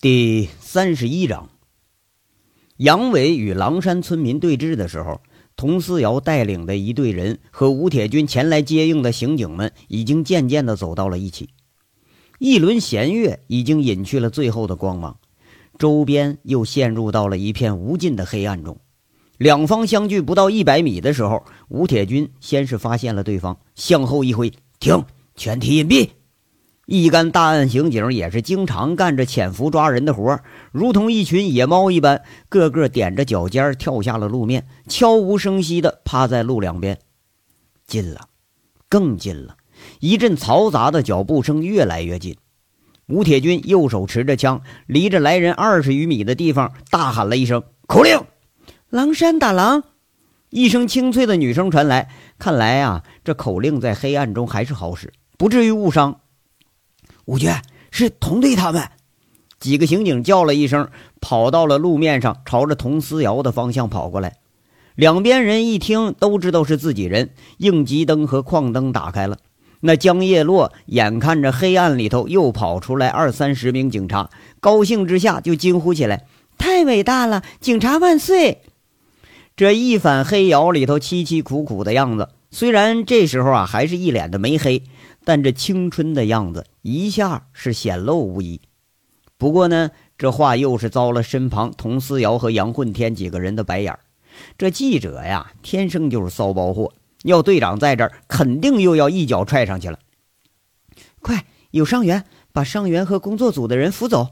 第三十一章，杨伟与狼山村民对峙的时候，佟思瑶带领的一队人和吴铁军前来接应的刑警们已经渐渐的走到了一起。一轮弦月已经隐去了最后的光芒，周边又陷入到了一片无尽的黑暗中。两方相距不到一百米的时候，吴铁军先是发现了对方，向后一挥，停，全体隐蔽。一干大案刑警也是经常干着潜伏抓人的活如同一群野猫一般，个个踮着脚尖跳下了路面，悄无声息地趴在路两边。近了，更近了，一阵嘈杂的脚步声越来越近。吴铁军右手持着枪，离着来人二十余米的地方，大喊了一声口令：“狼山打狼！”一声清脆的女声传来。看来啊，这口令在黑暗中还是好使，不至于误伤。五军是童队他们，几个刑警叫了一声，跑到了路面上，朝着佟思瑶的方向跑过来。两边人一听，都知道是自己人，应急灯和矿灯打开了。那江叶落眼看着黑暗里头又跑出来二三十名警察，高兴之下就惊呼起来：“太伟大了！警察万岁！”这一反黑窑里头凄凄苦苦的样子，虽然这时候啊还是一脸的没黑。但这青春的样子一下是显露无遗。不过呢，这话又是遭了身旁佟思瑶和杨混天几个人的白眼这记者呀，天生就是骚包货，要队长在这儿，肯定又要一脚踹上去了。快，有伤员，把伤员和工作组的人扶走。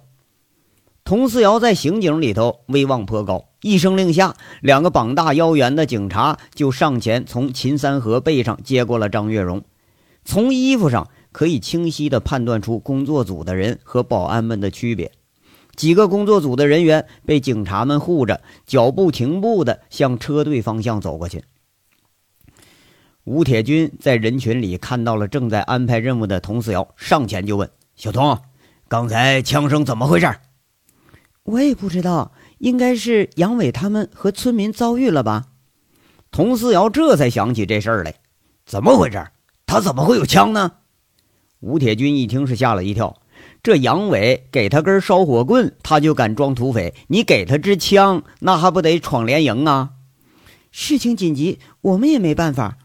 佟思瑶在刑警里头威望颇高，一声令下，两个膀大腰圆的警察就上前从秦三河背上接过了张月荣。从衣服上可以清晰地判断出工作组的人和保安们的区别。几个工作组的人员被警察们护着，脚步停步地向车队方向走过去。吴铁军在人群里看到了正在安排任务的童四瑶，上前就问：“小童，刚才枪声怎么回事？”“我也不知道，应该是杨伟他们和村民遭遇了吧？”童四瑶这才想起这事儿来，怎么回事？他怎么会有枪呢？吴铁军一听是吓了一跳。这杨伟给他根烧火棍，他就敢装土匪？你给他支枪，那还不得闯连营啊？事情紧急，我们也没办法。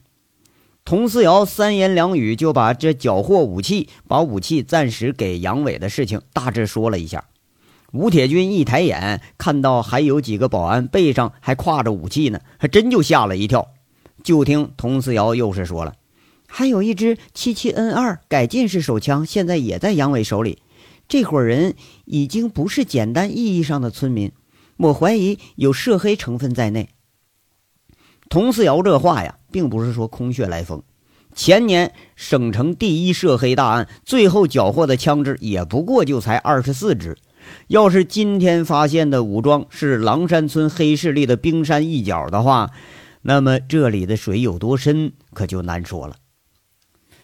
佟思瑶三言两语就把这缴获武器、把武器暂时给杨伟的事情大致说了一下。吴铁军一抬眼看到还有几个保安背上还挎着武器呢，还真就吓了一跳。就听佟思瑶又是说了。还有一支七七 N 二改进式手枪，现在也在杨伟手里。这伙人已经不是简单意义上的村民，我怀疑有涉黑成分在内。佟思瑶这话呀，并不是说空穴来风。前年省城第一涉黑大案，最后缴获的枪支也不过就才二十四支。要是今天发现的武装是狼山村黑势力的冰山一角的话，那么这里的水有多深，可就难说了。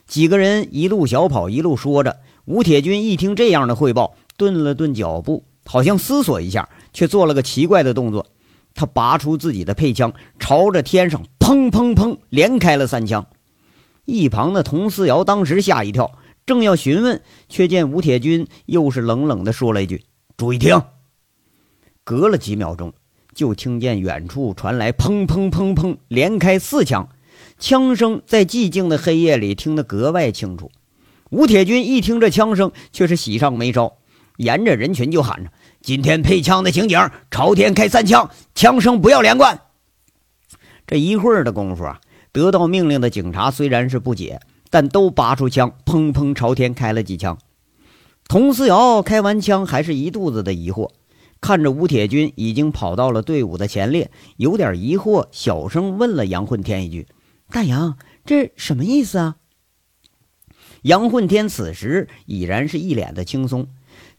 几个人一路小跑，一路说着。吴铁军一听这样的汇报，顿了顿脚步，好像思索一下，却做了个奇怪的动作。他拔出自己的配枪，朝着天上砰砰砰连开了三枪。一旁的佟思瑶当时吓一跳，正要询问，却见吴铁军又是冷冷地说了一句：“注意听。”隔了几秒钟，就听见远处传来砰砰砰砰连开四枪。枪声在寂静的黑夜里听得格外清楚。吴铁军一听这枪声，却是喜上眉梢，沿着人群就喊着：“今天配枪的刑警，朝天开三枪，枪声不要连贯。”这一会儿的功夫啊，得到命令的警察虽然是不解，但都拔出枪，砰砰朝天开了几枪。佟思瑶开完枪，还是一肚子的疑惑，看着吴铁军已经跑到了队伍的前列，有点疑惑，小声问了杨混天一句。大杨，这什么意思啊？杨混天此时已然是一脸的轻松，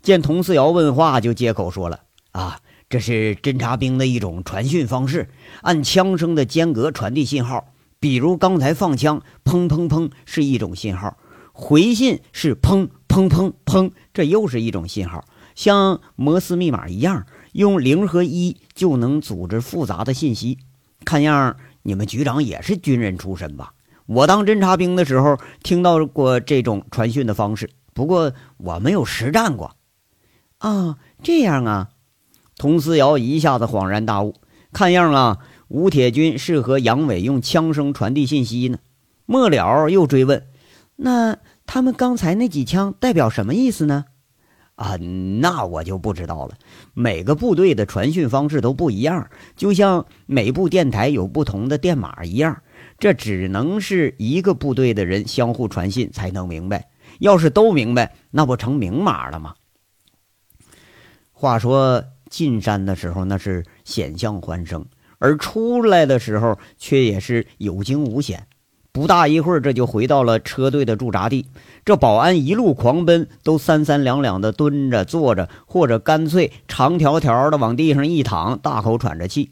见佟思瑶问话，就接口说了：“啊，这是侦察兵的一种传讯方式，按枪声的间隔传递信号。比如刚才放枪，砰砰砰是一种信号；回信是砰砰砰砰，这又是一种信号。像摩斯密码一样，用零和一就能组织复杂的信息。看样。”你们局长也是军人出身吧？我当侦察兵的时候听到过这种传讯的方式，不过我没有实战过。啊，这样啊！佟思瑶一下子恍然大悟，看样啊，吴铁军是和杨伟用枪声传递信息呢。末了又追问：“那他们刚才那几枪代表什么意思呢？”啊，那我就不知道了。每个部队的传讯方式都不一样，就像每部电台有不同的电码一样。这只能是一个部队的人相互传信才能明白。要是都明白，那不成明码了吗？话说进山的时候那是险象环生，而出来的时候却也是有惊无险。不大一会儿，这就回到了车队的驻扎地。这保安一路狂奔，都三三两两的蹲着、坐着，或者干脆长条条的往地上一躺，大口喘着气。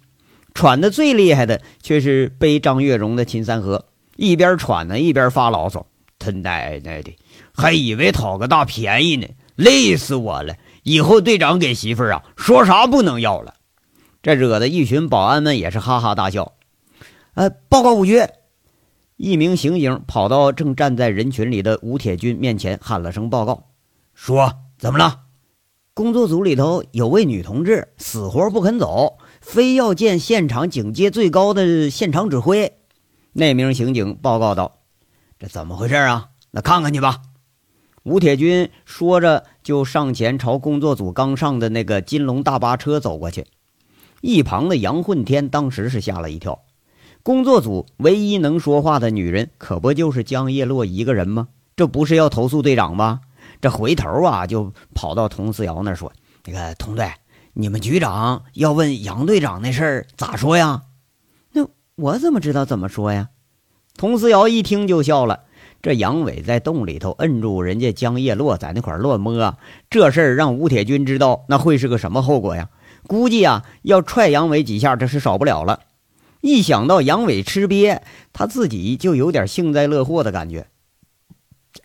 喘的最厉害的却是背张月荣的秦三河，一边喘呢，一边发牢骚：“他奶奶的！”还以为讨个大便宜呢，累死我了！以后队长给媳妇儿啊，说啥不能要了。这惹得一群保安们也是哈哈大笑。呃，报告五局，一名刑警跑到正站在人群里的吴铁军面前，喊了声报告：“说怎么了？工作组里头有位女同志死活不肯走，非要见现场警戒最高的现场指挥。”那名刑警报告道：“这怎么回事啊？那看看去吧。”吴铁军说着，就上前朝工作组刚上的那个金龙大巴车走过去。一旁的杨混天当时是吓了一跳。工作组唯一能说话的女人，可不就是江叶落一个人吗？这不是要投诉队长吗？这回头啊，就跑到佟思瑶那说：“那个佟队，你们局长要问杨队长那事儿，咋说呀？”那我怎么知道怎么说呀？佟思瑶一听就笑了。这杨伟在洞里头摁住人家江叶落，在那块乱摸，这事儿让吴铁军知道，那会是个什么后果呀？估计啊，要踹杨伟几下，这是少不了了。一想到杨伟吃瘪，他自己就有点幸灾乐祸的感觉。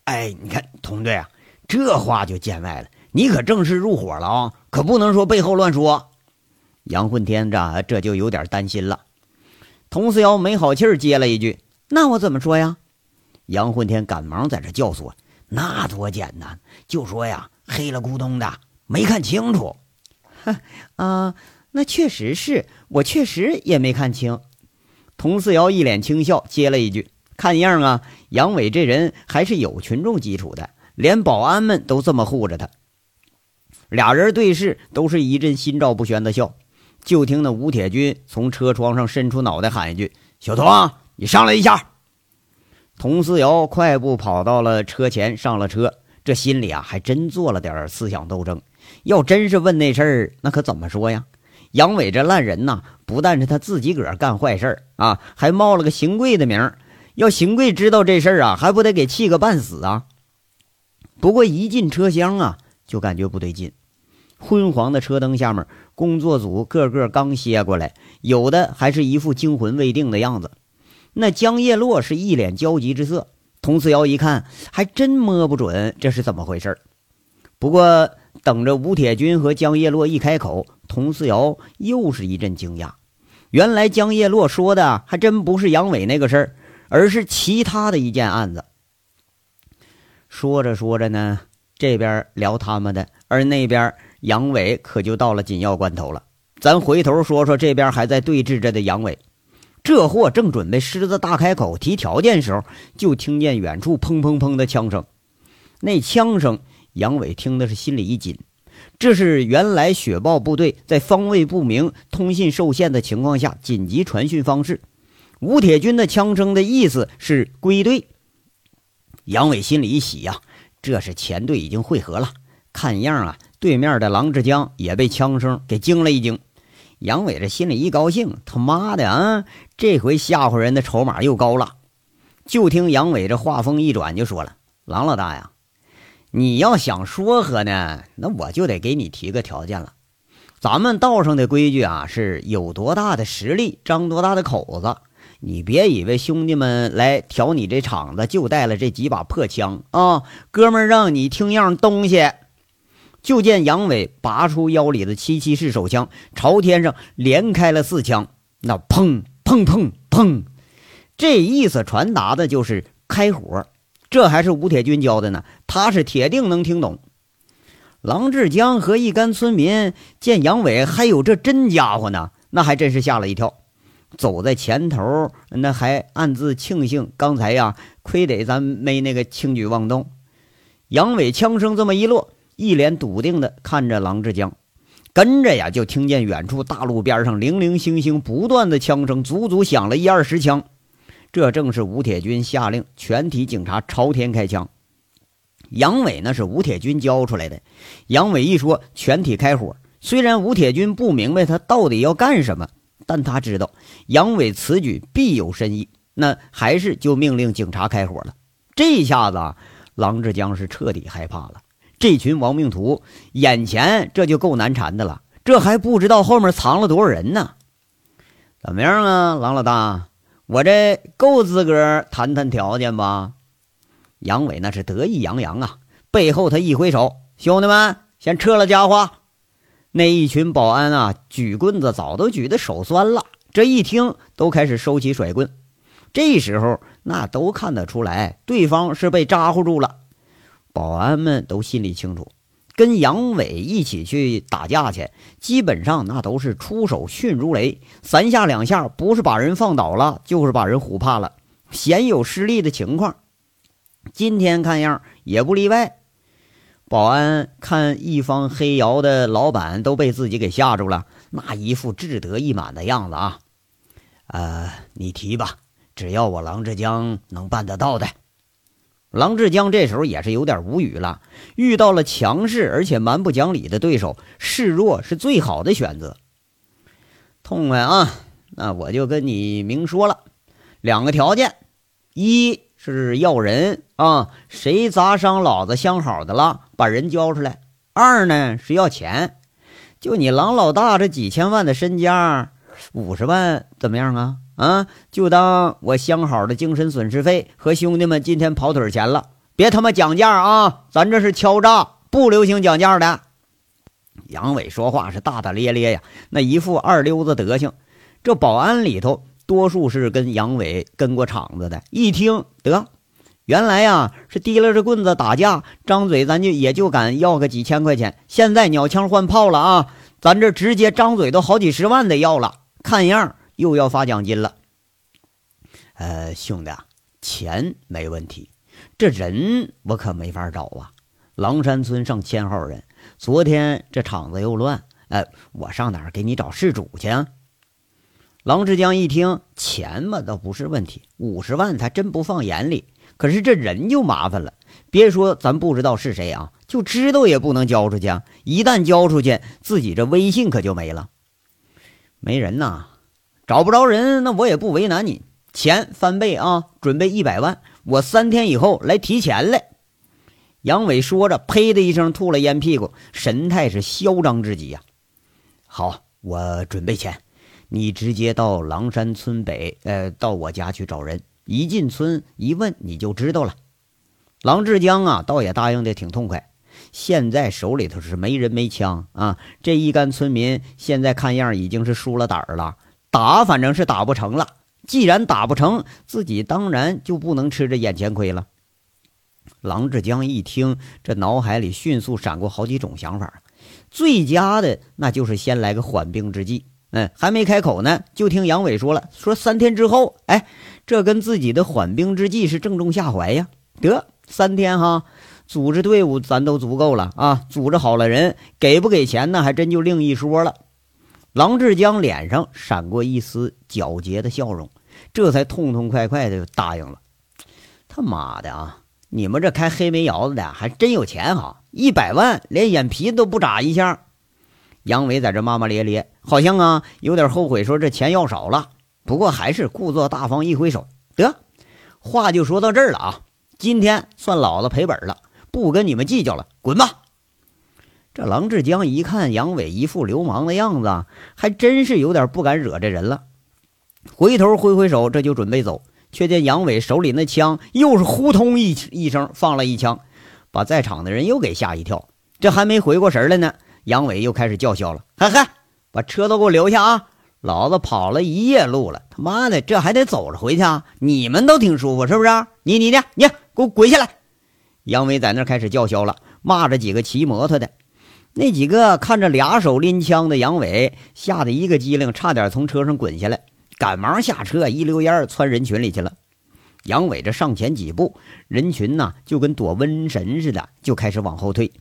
哎，你看，同队啊，这话就见外了，你可正式入伙了啊，可不能说背后乱说。杨混天这这就有点担心了。佟思瑶没好气儿接了一句：“那我怎么说呀？”杨混天赶忙在这教唆：“那多简单，就说呀，黑了咕咚的，没看清楚。”“哼啊，那确实是我确实也没看清。”佟四瑶一脸轻笑，接了一句：“看样啊，杨伟这人还是有群众基础的，连保安们都这么护着他。”俩人对视，都是一阵心照不宣的笑。就听那吴铁军从车窗上伸出脑袋喊一句：“小童，你上来一下。”佟思瑶快步跑到了车前，上了车。这心里啊，还真做了点思想斗争。要真是问那事儿，那可怎么说呀？杨伟这烂人呐，不但是他自己个儿干坏事儿啊，还冒了个邢贵的名儿。要邢贵知道这事儿啊，还不得给气个半死啊？不过一进车厢啊，就感觉不对劲。昏黄的车灯下面，工作组个个刚歇过来，有的还是一副惊魂未定的样子。那江叶落是一脸焦急之色，佟思瑶一看，还真摸不准这是怎么回事不过等着吴铁军和江叶落一开口，佟思瑶又是一阵惊讶。原来江叶落说的还真不是杨伟那个事儿，而是其他的一件案子。说着说着呢，这边聊他们的，而那边杨伟可就到了紧要关头了。咱回头说说这边还在对峙着的杨伟。这货正准备狮子大开口提条件时候，就听见远处砰砰砰的枪声。那枪声，杨伟听的是心里一紧。这是原来雪豹部队在方位不明、通信受限的情况下紧急传讯方式。吴铁军的枪声的意思是归队。杨伟心里一喜呀，这是前队已经汇合了。看样啊，对面的郎志江也被枪声给惊了一惊。杨伟这心里一高兴，他妈的啊，这回吓唬人的筹码又高了。就听杨伟这话锋一转，就说了：“郎老大呀，你要想说和呢，那我就得给你提个条件了。咱们道上的规矩啊，是有多大的实力，张多大的口子。你别以为兄弟们来挑你这场子就带了这几把破枪啊，哥们儿，让你听样东西。”就见杨伟拔出腰里的七七式手枪，朝天上连开了四枪。那砰砰砰砰，这意思传达的就是开火。这还是吴铁军教的呢，他是铁定能听懂。郎志江和一干村民见杨伟还有这真家伙呢，那还真是吓了一跳。走在前头，那还暗自庆幸刚才呀，亏得咱没那个轻举妄动。杨伟枪声这么一落，一脸笃定地看着郎志江，跟着呀就听见远处大路边上零零星星不断的枪声，足足响了一二十枪。这正是吴铁军下令全体警察朝天开枪。杨伟那是吴铁军教出来的。杨伟一说全体开火，虽然吴铁军不明白他到底要干什么，但他知道杨伟此举必有深意，那还是就命令警察开火了。这一下子，郎志江是彻底害怕了。这群亡命徒眼前这就够难缠的了，这还不知道后面藏了多少人呢？怎么样啊，郎老大，我这够资格谈谈条件吧？杨伟那是得意洋洋啊，背后他一挥手：“兄弟们，先撤了家伙。”那一群保安啊，举棍子早都举得手酸了。这一听，都开始收起甩棍。这时候，那都看得出来，对方是被扎呼住了。保安们都心里清楚，跟杨伟一起去打架去，基本上那都是出手迅如雷，三下两下，不是把人放倒了，就是把人唬怕了，鲜有失利的情况。今天看样也不例外。保安看一方黑窑的老板都被自己给吓住了，那一副志得意满的样子啊！呃，你提吧，只要我郎志江能办得到的。郎志江这时候也是有点无语了，遇到了强势而且蛮不讲理的对手，示弱是最好的选择。痛快啊！那我就跟你明说了，两个条件：一。是要人啊！谁砸伤老子相好的了，把人交出来。二呢是要钱，就你郎老大这几千万的身家，五十万怎么样啊？啊，就当我相好的精神损失费和兄弟们今天跑腿钱了。别他妈讲价啊！咱这是敲诈，不流行讲价的。杨伟说话是大大咧咧呀，那一副二流子德行。这保安里头。多数是跟杨伟跟过场子的，一听得，原来呀是提拉着棍子打架，张嘴咱就也就敢要个几千块钱。现在鸟枪换炮了啊，咱这直接张嘴都好几十万的要了，看样又要发奖金了。呃，兄弟，钱没问题，这人我可没法找啊。狼山村上千号人，昨天这场子又乱，哎，我上哪儿给你找事主去？啊？郎志江一听，钱嘛倒不是问题，五十万他真不放眼里。可是这人就麻烦了，别说咱不知道是谁啊，就知道也不能交出去。啊一旦交出去，自己这威信可就没了。没人呐，找不着人，那我也不为难你，钱翻倍啊！准备一百万，我三天以后来提钱来。杨伟说着，呸的一声吐了烟屁股，神态是嚣张至极呀。好，我准备钱。你直接到狼山村北，呃，到我家去找人。一进村一问，你就知道了。郎志江啊，倒也答应的挺痛快。现在手里头是没人没枪啊，这一干村民现在看样已经是输了胆儿了，打反正是打不成了。既然打不成，自己当然就不能吃这眼前亏了。郎志江一听，这脑海里迅速闪过好几种想法，最佳的那就是先来个缓兵之计。嗯，还没开口呢，就听杨伟说了，说三天之后，哎，这跟自己的缓兵之计是正中下怀呀。得三天哈，组织队伍咱都足够了啊，组织好了人，给不给钱呢，还真就另一说了。郎志江脸上闪过一丝皎洁的笑容，这才痛痛快快的答应了。他妈的啊，你们这开黑煤窑子的还真有钱哈，一百万连眼皮都不眨一下。杨伟在这骂骂咧咧，好像啊有点后悔，说这钱要少了。不过还是故作大方，一挥手，得，话就说到这儿了啊！今天算老子赔本了，不跟你们计较了，滚吧！这郎志江一看杨伟一副流氓的样子，还真是有点不敢惹这人了。回头挥挥手，这就准备走，却见杨伟手里那枪又是呼通一一声放了一枪，把在场的人又给吓一跳。这还没回过神来呢。杨伟又开始叫嚣了：“嗨嗨，把车都给我留下啊！老子跑了一夜路了，他妈的，这还得走着回去啊！你们都挺舒服是不是？你你你你，给我滚下来！”杨伟在那开始叫嚣了，骂着几个骑摩托的。那几个看着俩手拎枪的杨伟，吓得一个机灵，差点从车上滚下来，赶忙下车，一溜烟窜人群里去了。杨伟这上前几步，人群呐就跟躲瘟神似的，就开始往后退。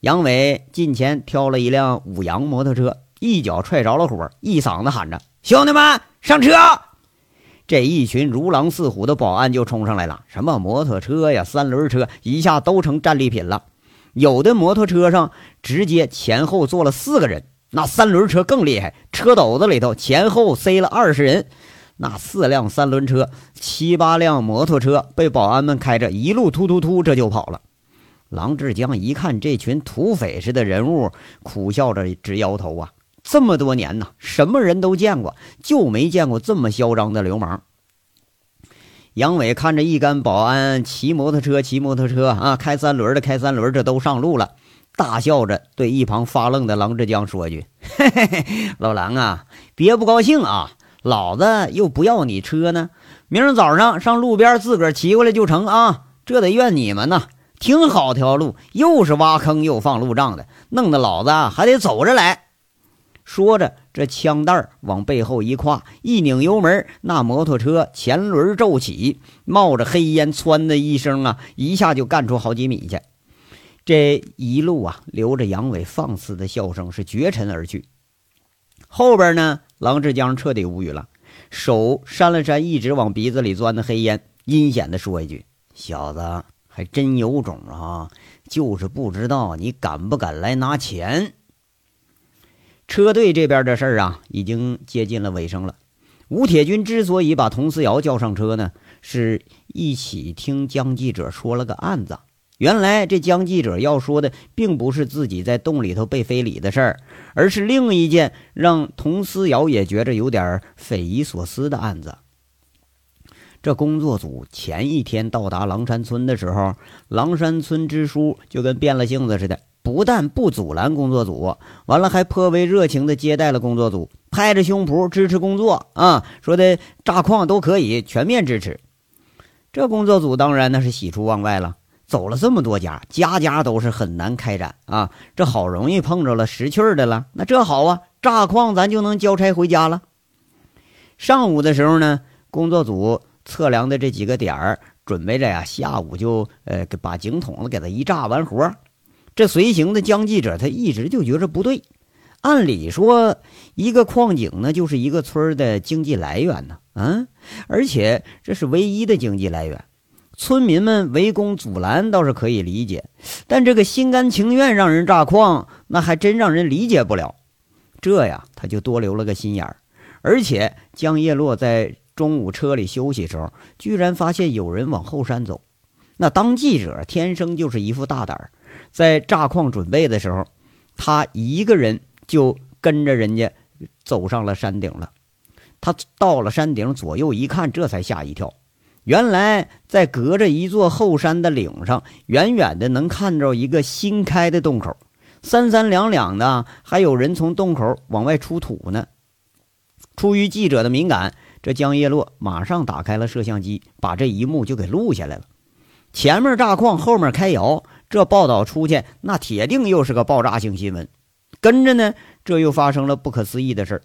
杨伟近前挑了一辆五羊摩托车，一脚踹着了火，一嗓子喊着：“兄弟们，上车！”这一群如狼似虎的保安就冲上来了，什么摩托车呀、三轮车，一下都成战利品了。有的摩托车上直接前后坐了四个人，那三轮车更厉害，车斗子里头前后塞了二十人。那四辆三轮车、七八辆摩托车被保安们开着，一路突突突，这就跑了。郎志江一看这群土匪似的人物，苦笑着直摇头啊！这么多年呢，什么人都见过，就没见过这么嚣张的流氓。杨伟看着一干保安骑摩托车、骑摩托车啊，开三轮的开三轮，这都上路了，大笑着对一旁发愣的郎志江说句：“嘿嘿嘿，老郎啊，别不高兴啊。”老子又不要你车呢，明儿早上上路边自个儿骑过来就成啊！这得怨你们呐，挺好条路，又是挖坑又放路障的，弄得老子还得走着来。说着，这枪袋往背后一挎，一拧油门，那摩托车前轮骤起，冒着黑烟，窜的一声啊，一下就干出好几米去。这一路啊，留着杨伟放肆的笑声，是绝尘而去。后边呢？郎志江彻底无语了，手扇了扇一直往鼻子里钻的黑烟，阴险地说一句：“小子还真有种啊，就是不知道你敢不敢来拿钱。”车队这边的事儿啊，已经接近了尾声了。吴铁军之所以把佟思瑶叫上车呢，是一起听江记者说了个案子。原来这江记者要说的，并不是自己在洞里头被非礼的事儿，而是另一件让佟思瑶也觉着有点匪夷所思的案子。这工作组前一天到达狼山村的时候，狼山村支书就跟变了性子似的，不但不阻拦工作组，完了还颇为热情地接待了工作组，拍着胸脯支持工作啊，说的炸矿都可以，全面支持。这工作组当然那是喜出望外了。走了这么多家，家家都是很难开展啊！这好容易碰着了识趣的了，那这好啊，炸矿咱就能交差回家了。上午的时候呢，工作组测量的这几个点儿，准备着呀，下午就呃把井筒子给它一炸完活。这随行的江记者他一直就觉着不对，按理说一个矿井呢就是一个村的经济来源呢，嗯，而且这是唯一的经济来源。村民们围攻阻拦倒是可以理解，但这个心甘情愿让人炸矿，那还真让人理解不了。这呀，他就多留了个心眼儿。而且江叶落在中午车里休息时候，居然发现有人往后山走。那当记者天生就是一副大胆儿，在炸矿准备的时候，他一个人就跟着人家走上了山顶了。他到了山顶，左右一看，这才吓一跳。原来在隔着一座后山的岭上，远远的能看着一个新开的洞口，三三两两的，还有人从洞口往外出土呢。出于记者的敏感，这江叶落马上打开了摄像机，把这一幕就给录下来了。前面炸矿，后面开窑，这报道出去，那铁定又是个爆炸性新闻。跟着呢，这又发生了不可思议的事儿。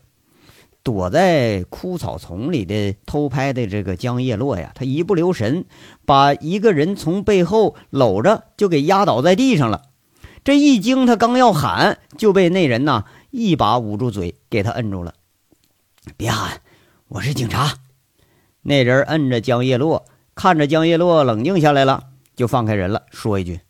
躲在枯草丛里的偷拍的这个江叶落呀，他一不留神，把一个人从背后搂着就给压倒在地上了。这一惊，他刚要喊，就被那人呐一把捂住嘴，给他摁住了。别喊，我是警察。那人摁着江叶落，看着江叶落冷静下来了，就放开人了，说一句：“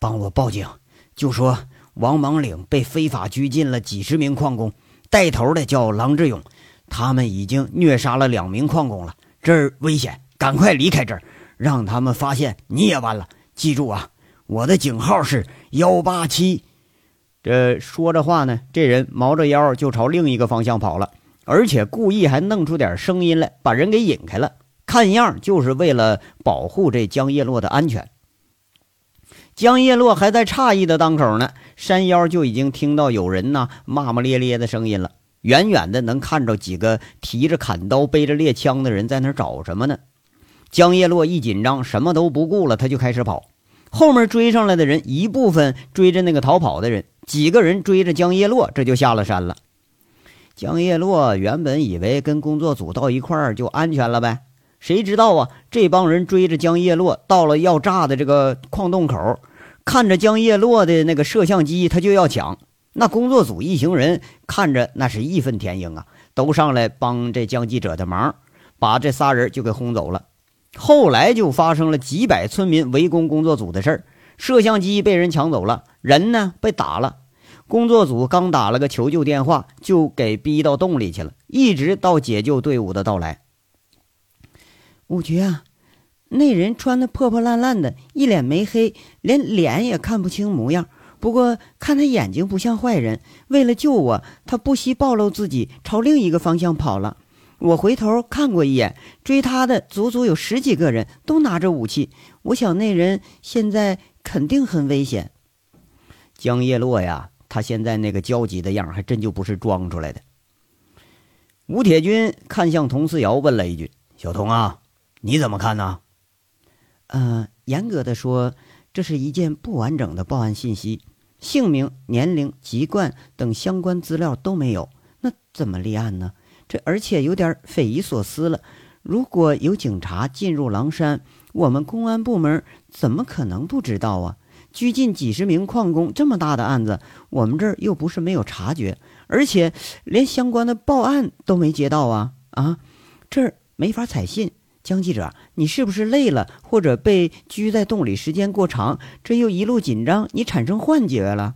帮我报警，就说王莽岭被非法拘禁了几十名矿工。”带头的叫郎志勇，他们已经虐杀了两名矿工了，这儿危险，赶快离开这儿，让他们发现你也完了。记住啊，我的警号是幺八七。这说着话呢，这人猫着腰就朝另一个方向跑了，而且故意还弄出点声音来，把人给引开了，看样就是为了保护这江叶落的安全。江叶落还在诧异的当口呢，山腰就已经听到有人呐骂骂咧咧的声音了。远远的能看着几个提着砍刀、背着猎枪的人在那找什么呢？江叶落一紧张，什么都不顾了，他就开始跑。后面追上来的人，一部分追着那个逃跑的人，几个人追着江叶落，这就下了山了。江叶落原本以为跟工作组到一块儿就安全了呗，谁知道啊，这帮人追着江叶落到了要炸的这个矿洞口，看着江叶落的那个摄像机，他就要抢。那工作组一行人看着那是义愤填膺啊，都上来帮这江记者的忙，把这仨人就给轰走了。后来就发生了几百村民围攻工作组的事儿，摄像机被人抢走了，人呢被打了。工作组刚打了个求救电话，就给逼到洞里去了，一直到解救队伍的到来。五局啊，那人穿的破破烂烂的，一脸没黑，连脸也看不清模样。不过看他眼睛不像坏人，为了救我，他不惜暴露自己，朝另一个方向跑了。我回头看过一眼，追他的足足有十几个人，都拿着武器。我想那人现在肯定很危险。江叶落呀。他现在那个焦急的样还真就不是装出来的。吴铁军看向佟思瑶，问了一句：“小童啊，你怎么看呢？”“呃，严格的说，这是一件不完整的报案信息，姓名、年龄、籍贯等相关资料都没有，那怎么立案呢？这而且有点匪夷所思了。如果有警察进入狼山，我们公安部门怎么可能不知道啊？”拘禁几十名矿工，这么大的案子，我们这儿又不是没有察觉，而且连相关的报案都没接到啊啊！这儿没法采信。江记者，你是不是累了，或者被拘在洞里时间过长，这又一路紧张，你产生幻觉了？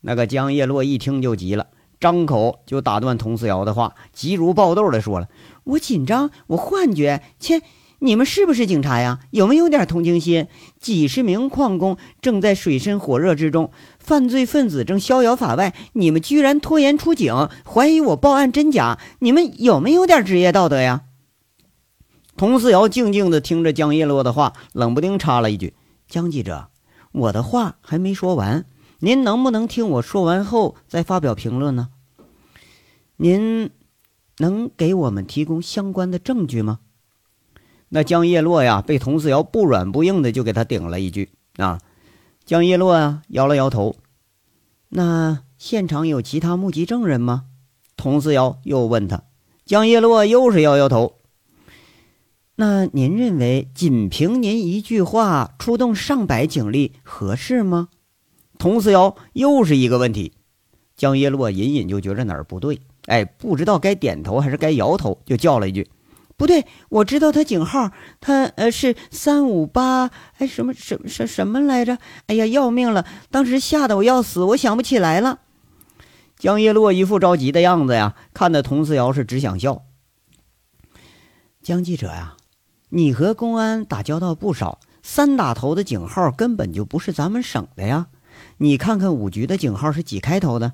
那个江叶落一听就急了，张口就打断佟思瑶的话，急如爆豆的说了：“我紧张，我幻觉，切！”你们是不是警察呀？有没有点同情心？几十名矿工正在水深火热之中，犯罪分子正逍遥法外，你们居然拖延出警，怀疑我报案真假？你们有没有点职业道德呀？佟思瑶静静地听着江叶落的话，冷不丁插了一句：“江记者，我的话还没说完，您能不能听我说完后再发表评论呢？您能给我们提供相关的证据吗？”那江叶落呀，被佟思瑶不软不硬的就给他顶了一句啊。江叶落啊，摇了摇头。那现场有其他目击证人吗？佟思瑶又问他。江叶落又是摇摇头。那您认为仅凭您一句话出动上百警力合适吗？佟思瑶又是一个问题。江叶落隐隐就觉着哪儿不对，哎，不知道该点头还是该摇头，就叫了一句。不对，我知道他警号，他呃是三五八，哎什么什什什么来着？哎呀，要命了！当时吓得我要死，我想不起来了。江叶落一副着急的样子呀，看得佟思瑶是只想笑。江记者呀，你和公安打交道不少，三打头的警号根本就不是咱们省的呀。你看看五局的警号是几开头的？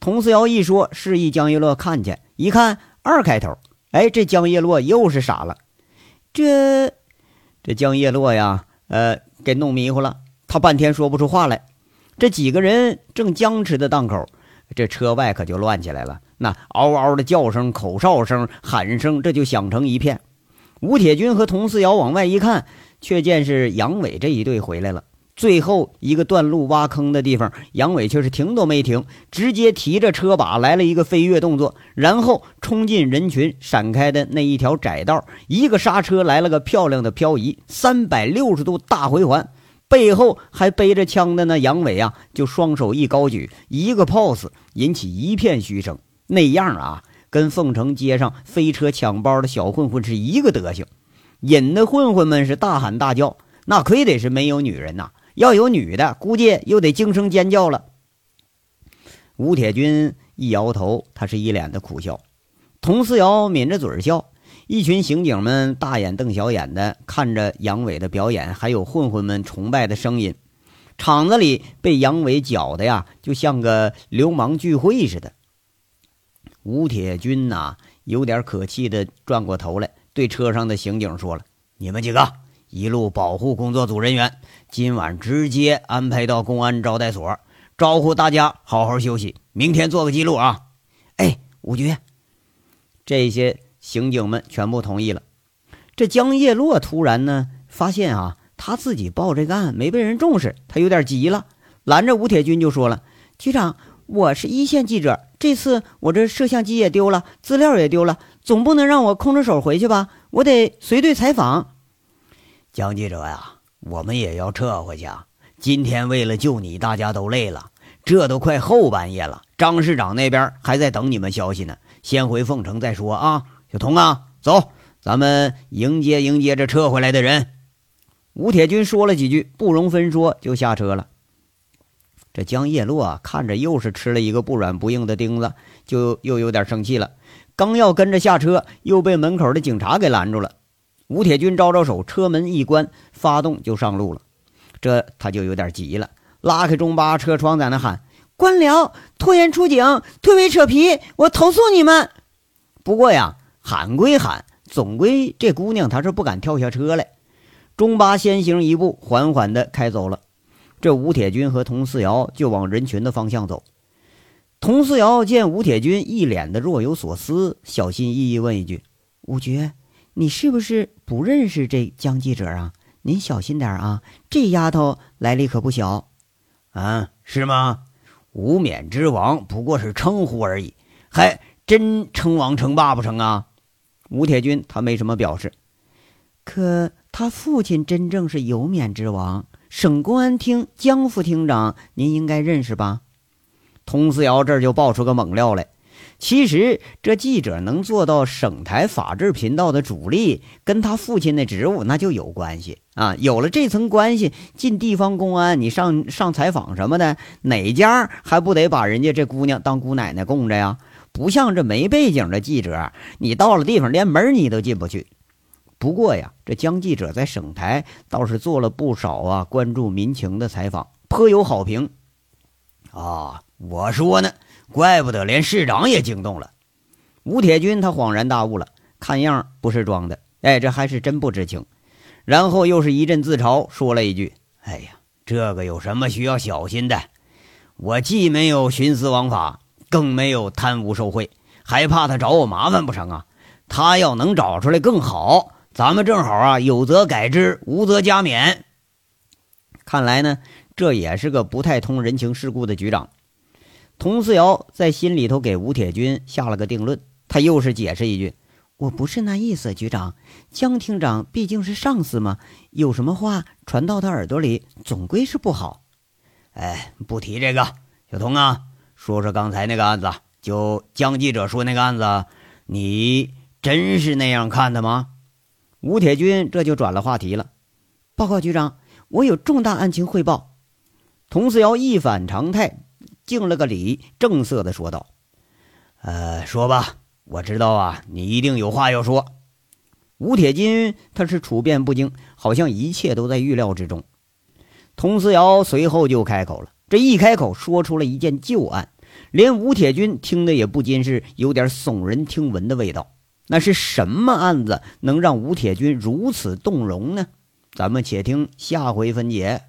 佟思瑶一说，示意江叶落看去，一看二开头。哎，这江叶落又是傻了，这这江叶落呀，呃，给弄迷糊了，他半天说不出话来。这几个人正僵持的档口，这车外可就乱起来了，那嗷嗷的叫声、口哨声、喊声，这就响成一片。吴铁军和佟思瑶往外一看，却见是杨伟这一队回来了。最后一个断路挖坑的地方，杨伟却是停都没停，直接提着车把来了一个飞跃动作，然后冲进人群闪开的那一条窄道，一个刹车来了个漂亮的漂移，三百六十度大回环。背后还背着枪的那杨伟啊，就双手一高举，一个 pose 引起一片嘘声。那样啊，跟凤城街上飞车抢包的小混混是一个德行，引得混混们是大喊大叫。那亏得是没有女人呐。要有女的，估计又得惊声尖叫了。吴铁军一摇头，他是一脸的苦笑。佟思瑶抿着嘴笑。一群刑警们大眼瞪小眼的看着杨伟的表演，还有混混们崇拜的声音。场子里被杨伟搅的呀，就像个流氓聚会似的。吴铁军呐，有点可气的转过头来，对车上的刑警说了：“你们几个。”一路保护工作组人员，今晚直接安排到公安招待所，招呼大家好好休息，明天做个记录啊！哎，吴局，这些刑警们全部同意了。这江叶落突然呢，发现啊，他自己报这个案没被人重视，他有点急了，拦着吴铁军就说了：“局长，我是一线记者，这次我这摄像机也丢了，资料也丢了，总不能让我空着手回去吧？我得随队采访。”江记者呀，我们也要撤回去啊！今天为了救你，大家都累了，这都快后半夜了，张市长那边还在等你们消息呢。先回凤城再说啊！小童啊，走，咱们迎接迎接这撤回来的人。吴铁军说了几句，不容分说，就下车了。这江叶落啊，看着又是吃了一个不软不硬的钉子，就又有点生气了。刚要跟着下车，又被门口的警察给拦住了。吴铁军招招手，车门一关，发动就上路了。这他就有点急了，拉开中巴车窗，在那喊：“官僚拖延出警，推诿扯皮，我投诉你们！”不过呀，喊归喊，总归这姑娘她是不敢跳下车来。中巴先行一步，缓缓地开走了。这吴铁军和佟四瑶就往人群的方向走。佟四瑶见吴铁军一脸的若有所思，小心翼翼问一句：“吴局，你是不是不认识这江记者啊？您小心点啊，这丫头来历可不小。”“啊，是吗？无冕之王不过是称呼而已，还真称王称霸不成啊？”吴铁军他没什么表示。可他父亲真正是有冕之王，省公安厅江副厅长，您应该认识吧？佟思瑶这儿就爆出个猛料来。其实这记者能做到省台法制频道的主力，跟他父亲的职务那就有关系啊。有了这层关系，进地方公安，你上上采访什么的，哪家还不得把人家这姑娘当姑奶奶供着呀？不像这没背景的记者，你到了地方连门你都进不去。不过呀，这江记者在省台倒是做了不少啊，关注民情的采访，颇有好评。啊，我说呢，怪不得连市长也惊动了。吴铁军他恍然大悟了，看样不是装的，哎，这还是真不知情。然后又是一阵自嘲，说了一句：“哎呀，这个有什么需要小心的？我既没有徇私枉法，更没有贪污受贿，还怕他找我麻烦不成啊？他要能找出来更好。”咱们正好啊，有则改之，无则加勉。看来呢，这也是个不太通人情世故的局长。佟思瑶在心里头给吴铁军下了个定论，他又是解释一句：“我不是那意思，局长，江厅长毕竟是上司嘛，有什么话传到他耳朵里，总归是不好。”哎，不提这个，小童啊，说说刚才那个案子，就江记者说那个案子，你真是那样看的吗？吴铁军这就转了话题了，报告局长，我有重大案情汇报。佟思瑶一反常态，敬了个礼，正色的说道：“呃，说吧，我知道啊，你一定有话要说。”吴铁军他是处变不惊，好像一切都在预料之中。佟思瑶随后就开口了，这一开口说出了一件旧案，连吴铁军听的也不禁是有点耸人听闻的味道。那是什么案子能让吴铁军如此动容呢？咱们且听下回分解。